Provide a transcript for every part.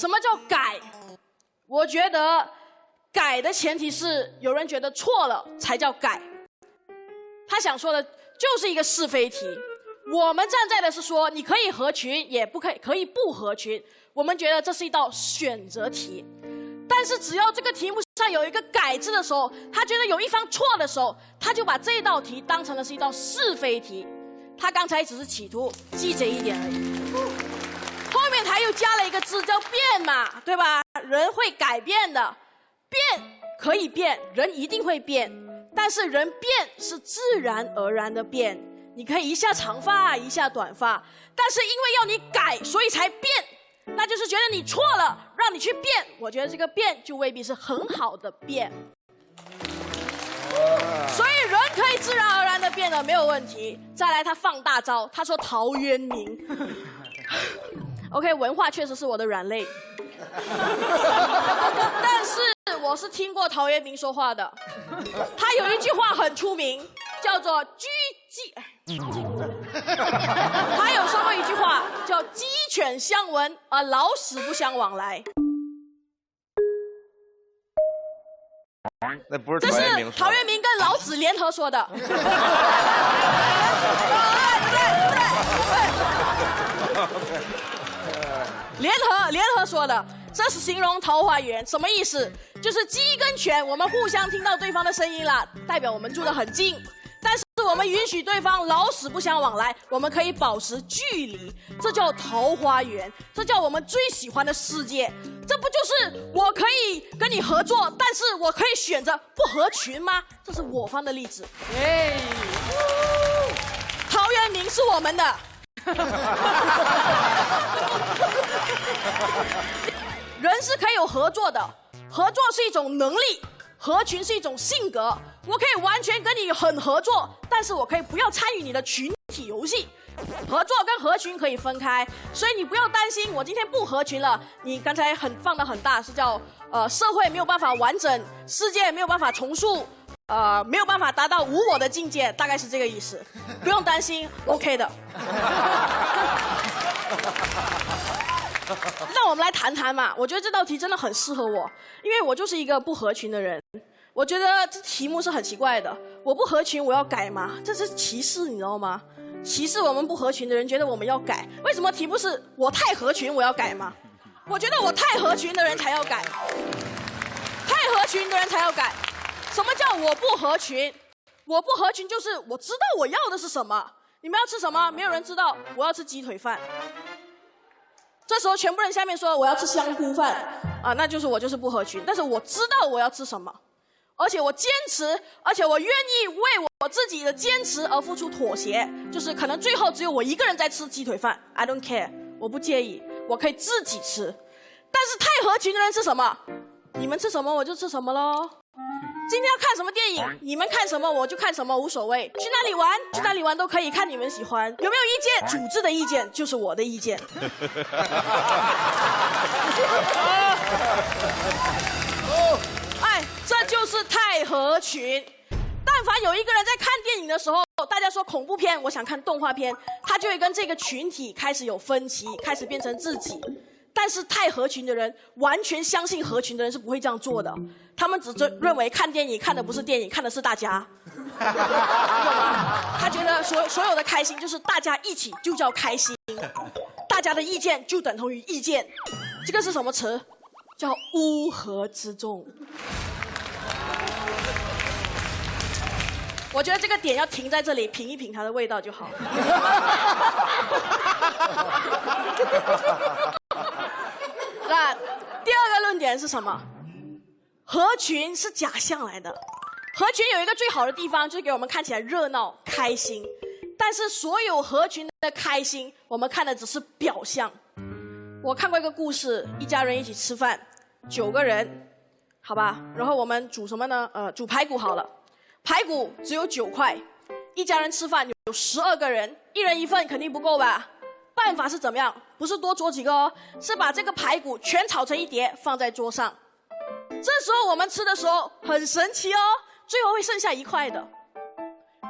什么叫改？我觉得改的前提是有人觉得错了才叫改。他想说的就是一个是非题。我们站在的是说，你可以合群，也不可以可以不合群。我们觉得这是一道选择题。但是只要这个题目上有一个“改”字的时候，他觉得有一方错的时候，他就把这道题当成了是一道是非题。他刚才只是企图记这一点而已。他又加了一个字叫“变”嘛，对吧？人会改变的，变可以变，人一定会变。但是人变是自然而然的变，你可以一下长发，一下短发。但是因为要你改，所以才变。那就是觉得你错了，让你去变。我觉得这个变就未必是很好的变。所以人可以自然而然的变得没有问题。再来，他放大招，他说陶渊明。OK，文化确实是我的软肋。但是我是听过陶渊明说话的，他有一句话很出名，叫做“居鸡”。他有说过一句话，叫“鸡犬相闻，而老死不相往来”。那不是这是陶渊明跟老子联合说的。对对对对。联合联合说的，这是形容桃花源，什么意思？就是鸡跟犬，我们互相听到对方的声音了，代表我们住得很近。但是我们允许对方老死不相往来，我们可以保持距离，这叫桃花源，这叫我们最喜欢的世界。这不就是我可以跟你合作，但是我可以选择不合群吗？这是我方的例子。哎，陶渊明是我们的。有合作的，合作是一种能力，合群是一种性格。我可以完全跟你很合作，但是我可以不要参与你的群体游戏。合作跟合群可以分开，所以你不要担心我今天不合群了。你刚才很放的很大，是叫呃社会没有办法完整，世界没有办法重塑，呃没有办法达到无我的境界，大概是这个意思。不用担心，OK 的。让我们来谈谈嘛，我觉得这道题真的很适合我，因为我就是一个不合群的人。我觉得这题目是很奇怪的，我不合群，我要改吗？这是歧视，你知道吗？歧视我们不合群的人，觉得我们要改。为什么题目是我太合群，我要改吗？我觉得我太合群的人才要改，太合群的人才要改。什么叫我不合群？我不合群就是我知道我要的是什么。你们要吃什么？没有人知道。我要吃鸡腿饭。这时候全部人下面说我要吃香菇饭啊，那就是我就是不合群。但是我知道我要吃什么。而且我坚持，而且我愿意为我自己的坚持而付出妥协，就是可能最后只有我一个人在吃鸡腿饭，I don't care，我不介意，我可以自己吃。但是太合群的人吃什么？你们吃什么我就吃什么喽。今天要看什么电影，你们看什么我就看什么，无所谓。去哪里玩，去哪里玩都可以，看你们喜欢。有没有意见？组织的意见就是我的意见。这就是太合群。但凡有一个人在看电影的时候，大家说恐怖片，我想看动画片，他就会跟这个群体开始有分歧，开始变成自己。但是太合群的人，完全相信合群的人是不会这样做的。他们只认认为看电影看的不是电影，看的是大家。他觉得所所有的开心就是大家一起就叫开心，大家的意见就等同于意见。这个是什么词？叫乌合之众。我觉得这个点要停在这里，品一品它的味道就好。第二个论点是什么？合群是假象来的。合群有一个最好的地方，就是给我们看起来热闹开心。但是所有合群的开心，我们看的只是表象。我看过一个故事，一家人一起吃饭，九个人，好吧，然后我们煮什么呢？呃，煮排骨好了。排骨只有九块，一家人吃饭有十二个人，一人一份肯定不够吧？办法是怎么样？不是多做几个哦，是把这个排骨全炒成一碟放在桌上。这时候我们吃的时候很神奇哦，最后会剩下一块的。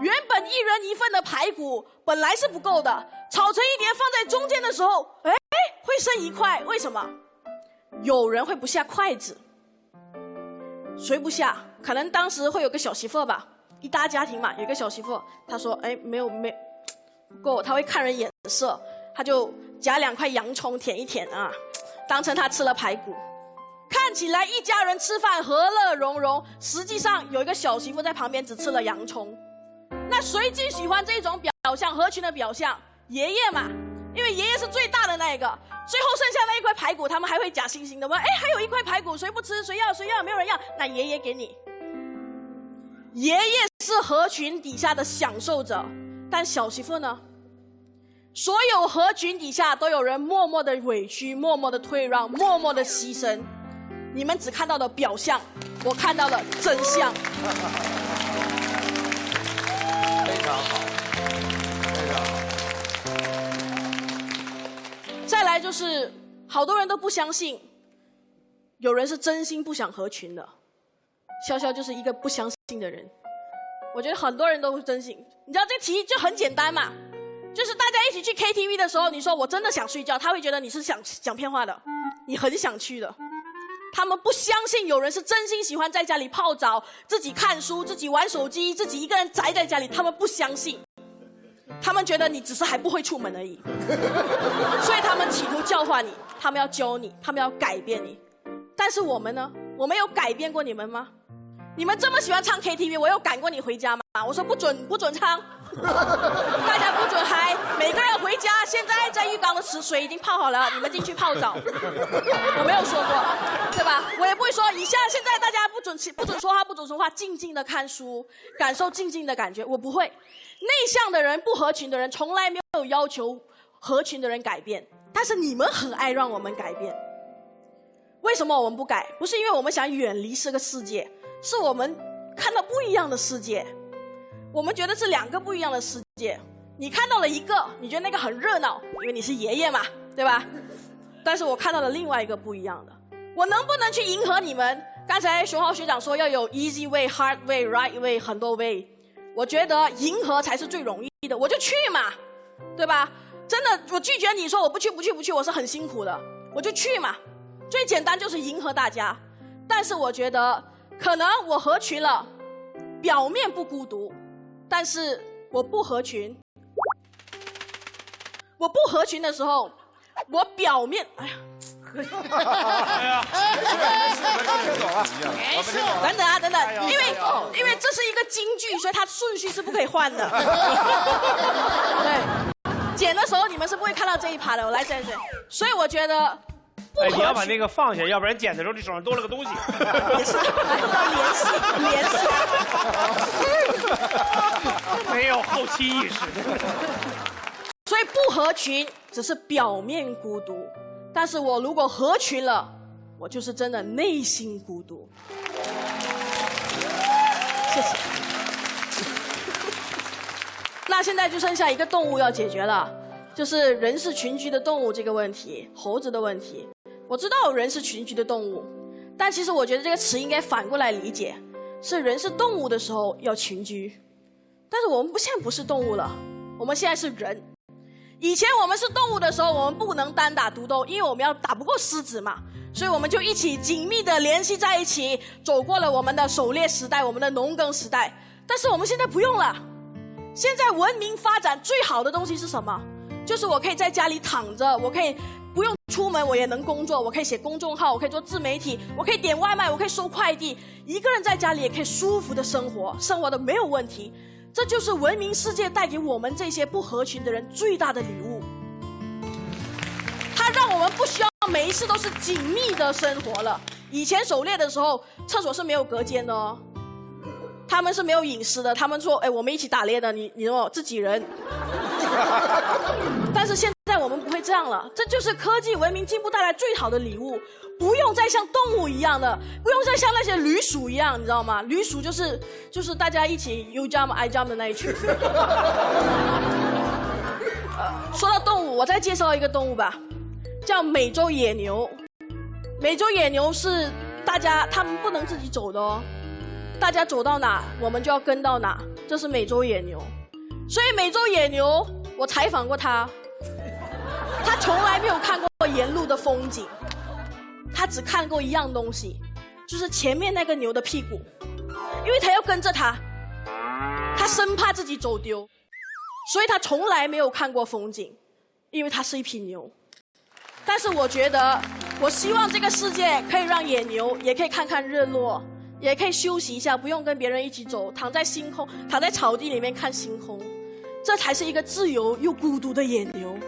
原本一人一份的排骨本来是不够的，炒成一碟放在中间的时候，哎，会剩一块，为什么？有人会不下筷子，谁不下？可能当时会有个小媳妇吧，一大家庭嘛，有个小媳妇，她说：“哎，没有没不够。”她会看人眼色，她就夹两块洋葱舔一舔啊，当成他吃了排骨。看起来一家人吃饭和乐融融，实际上有一个小媳妇在旁边只吃了洋葱。那谁最喜欢这种表象合群的表象？爷爷嘛，因为爷爷是最大的那一个。最后剩下那一块排骨，他们还会假惺惺的问：“哎，还有一块排骨，谁不吃？谁要？谁要？没有人要，那爷爷给你。”爷爷是合群底下的享受者，但小媳妇呢？所有合群底下都有人默默的委屈，默默的退让，默默的牺牲。你们只看到了表象，我看到了真相。非常好，非常好。再来就是，好多人都不相信，有人是真心不想合群的。潇潇就是一个不相信的人。我觉得很多人都真心。你知道这题就很简单嘛，就是大家一起去 KTV 的时候，你说我真的想睡觉，他会觉得你是想讲骗话的，你很想去的。他们不相信有人是真心喜欢在家里泡澡、自己看书、自己玩手机、自己一个人宅在家里。他们不相信，他们觉得你只是还不会出门而已，所以他们企图教化你，他们要教你，他们要改变你。但是我们呢？我们有改变过你们吗？你们这么喜欢唱 KTV，我有赶过你回家吗？我说不准，不准唱，大家不准嗨，每个人回家。现在在浴缸的池水已经泡好了，你们进去泡澡。我没有说过，对吧？我也不会说以下现在大家不准不准说话，不准说话，静静的看书，感受静静的感觉。我不会。内向的人、不合群的人，从来没有要求合群的人改变，但是你们很爱让我们改变。为什么我们不改？不是因为我们想远离这个世界。是我们看到不一样的世界，我们觉得是两个不一样的世界。你看到了一个，你觉得那个很热闹，因为你是爷爷嘛，对吧？但是我看到了另外一个不一样的。我能不能去迎合你们？刚才熊浩学长说要有 easy way、hard way、right way 很多 way，我觉得迎合才是最容易的，我就去嘛，对吧？真的，我拒绝你说我不去不去不去，我是很辛苦的，我就去嘛。最简单就是迎合大家，但是我觉得。可能我合群了，表面不孤独，但是我不合群。我不合群的时候，我表面哎呀，哎呀，等等啊，等等，因为因为这是一个京剧，所以它顺序是不可以换的。对，剪的时候你们是不会看到这一趴的。我来剪剪，所以我觉得。哎，你要把那个放下，要不然剪的时候你手上多了个东西。也是，要联系联系。没有后期意识。所以不合群只是表面孤独，但是我如果合群了，我就是真的内心孤独。谢谢。那现在就剩下一个动物要解决了，就是人是群居的动物这个问题，猴子的问题。我知道人是群居的动物，但其实我觉得这个词应该反过来理解，是人是动物的时候要群居。但是我们不现在不是动物了，我们现在是人。以前我们是动物的时候，我们不能单打独斗，因为我们要打不过狮子嘛，所以我们就一起紧密的联系在一起，走过了我们的狩猎时代，我们的农耕时代。但是我们现在不用了，现在文明发展最好的东西是什么？就是我可以在家里躺着，我可以。不用出门，我也能工作。我可以写公众号，我可以做自媒体，我可以点外卖，我可以收快递。一个人在家里也可以舒服的生活，生活的没有问题。这就是文明世界带给我们这些不合群的人最大的礼物。它让我们不需要每一次都是紧密的生活了。以前狩猎的时候，厕所是没有隔间的哦，他们是没有隐私的。他们说：“哎，我们一起打猎的，你你说自己人。” 但是现在我们不会这样了，这就是科技文明进步带来最好的礼物。不用再像动物一样的，不用再像那些驴鼠一样，你知道吗？驴鼠就是就是大家一起 you jump I jump 的那一群。说到动物，我再介绍一个动物吧，叫美洲野牛。美洲野牛是大家他们不能自己走的哦，大家走到哪我们就要跟到哪，这是美洲野牛。所以美洲野牛，我采访过他，他从来没有看过沿路的风景。他只看过一样东西，就是前面那个牛的屁股，因为他要跟着他，他生怕自己走丢，所以他从来没有看过风景，因为他是一匹牛。但是我觉得，我希望这个世界可以让野牛也可以看看日落，也可以休息一下，不用跟别人一起走，躺在星空，躺在草地里面看星空，这才是一个自由又孤独的野牛。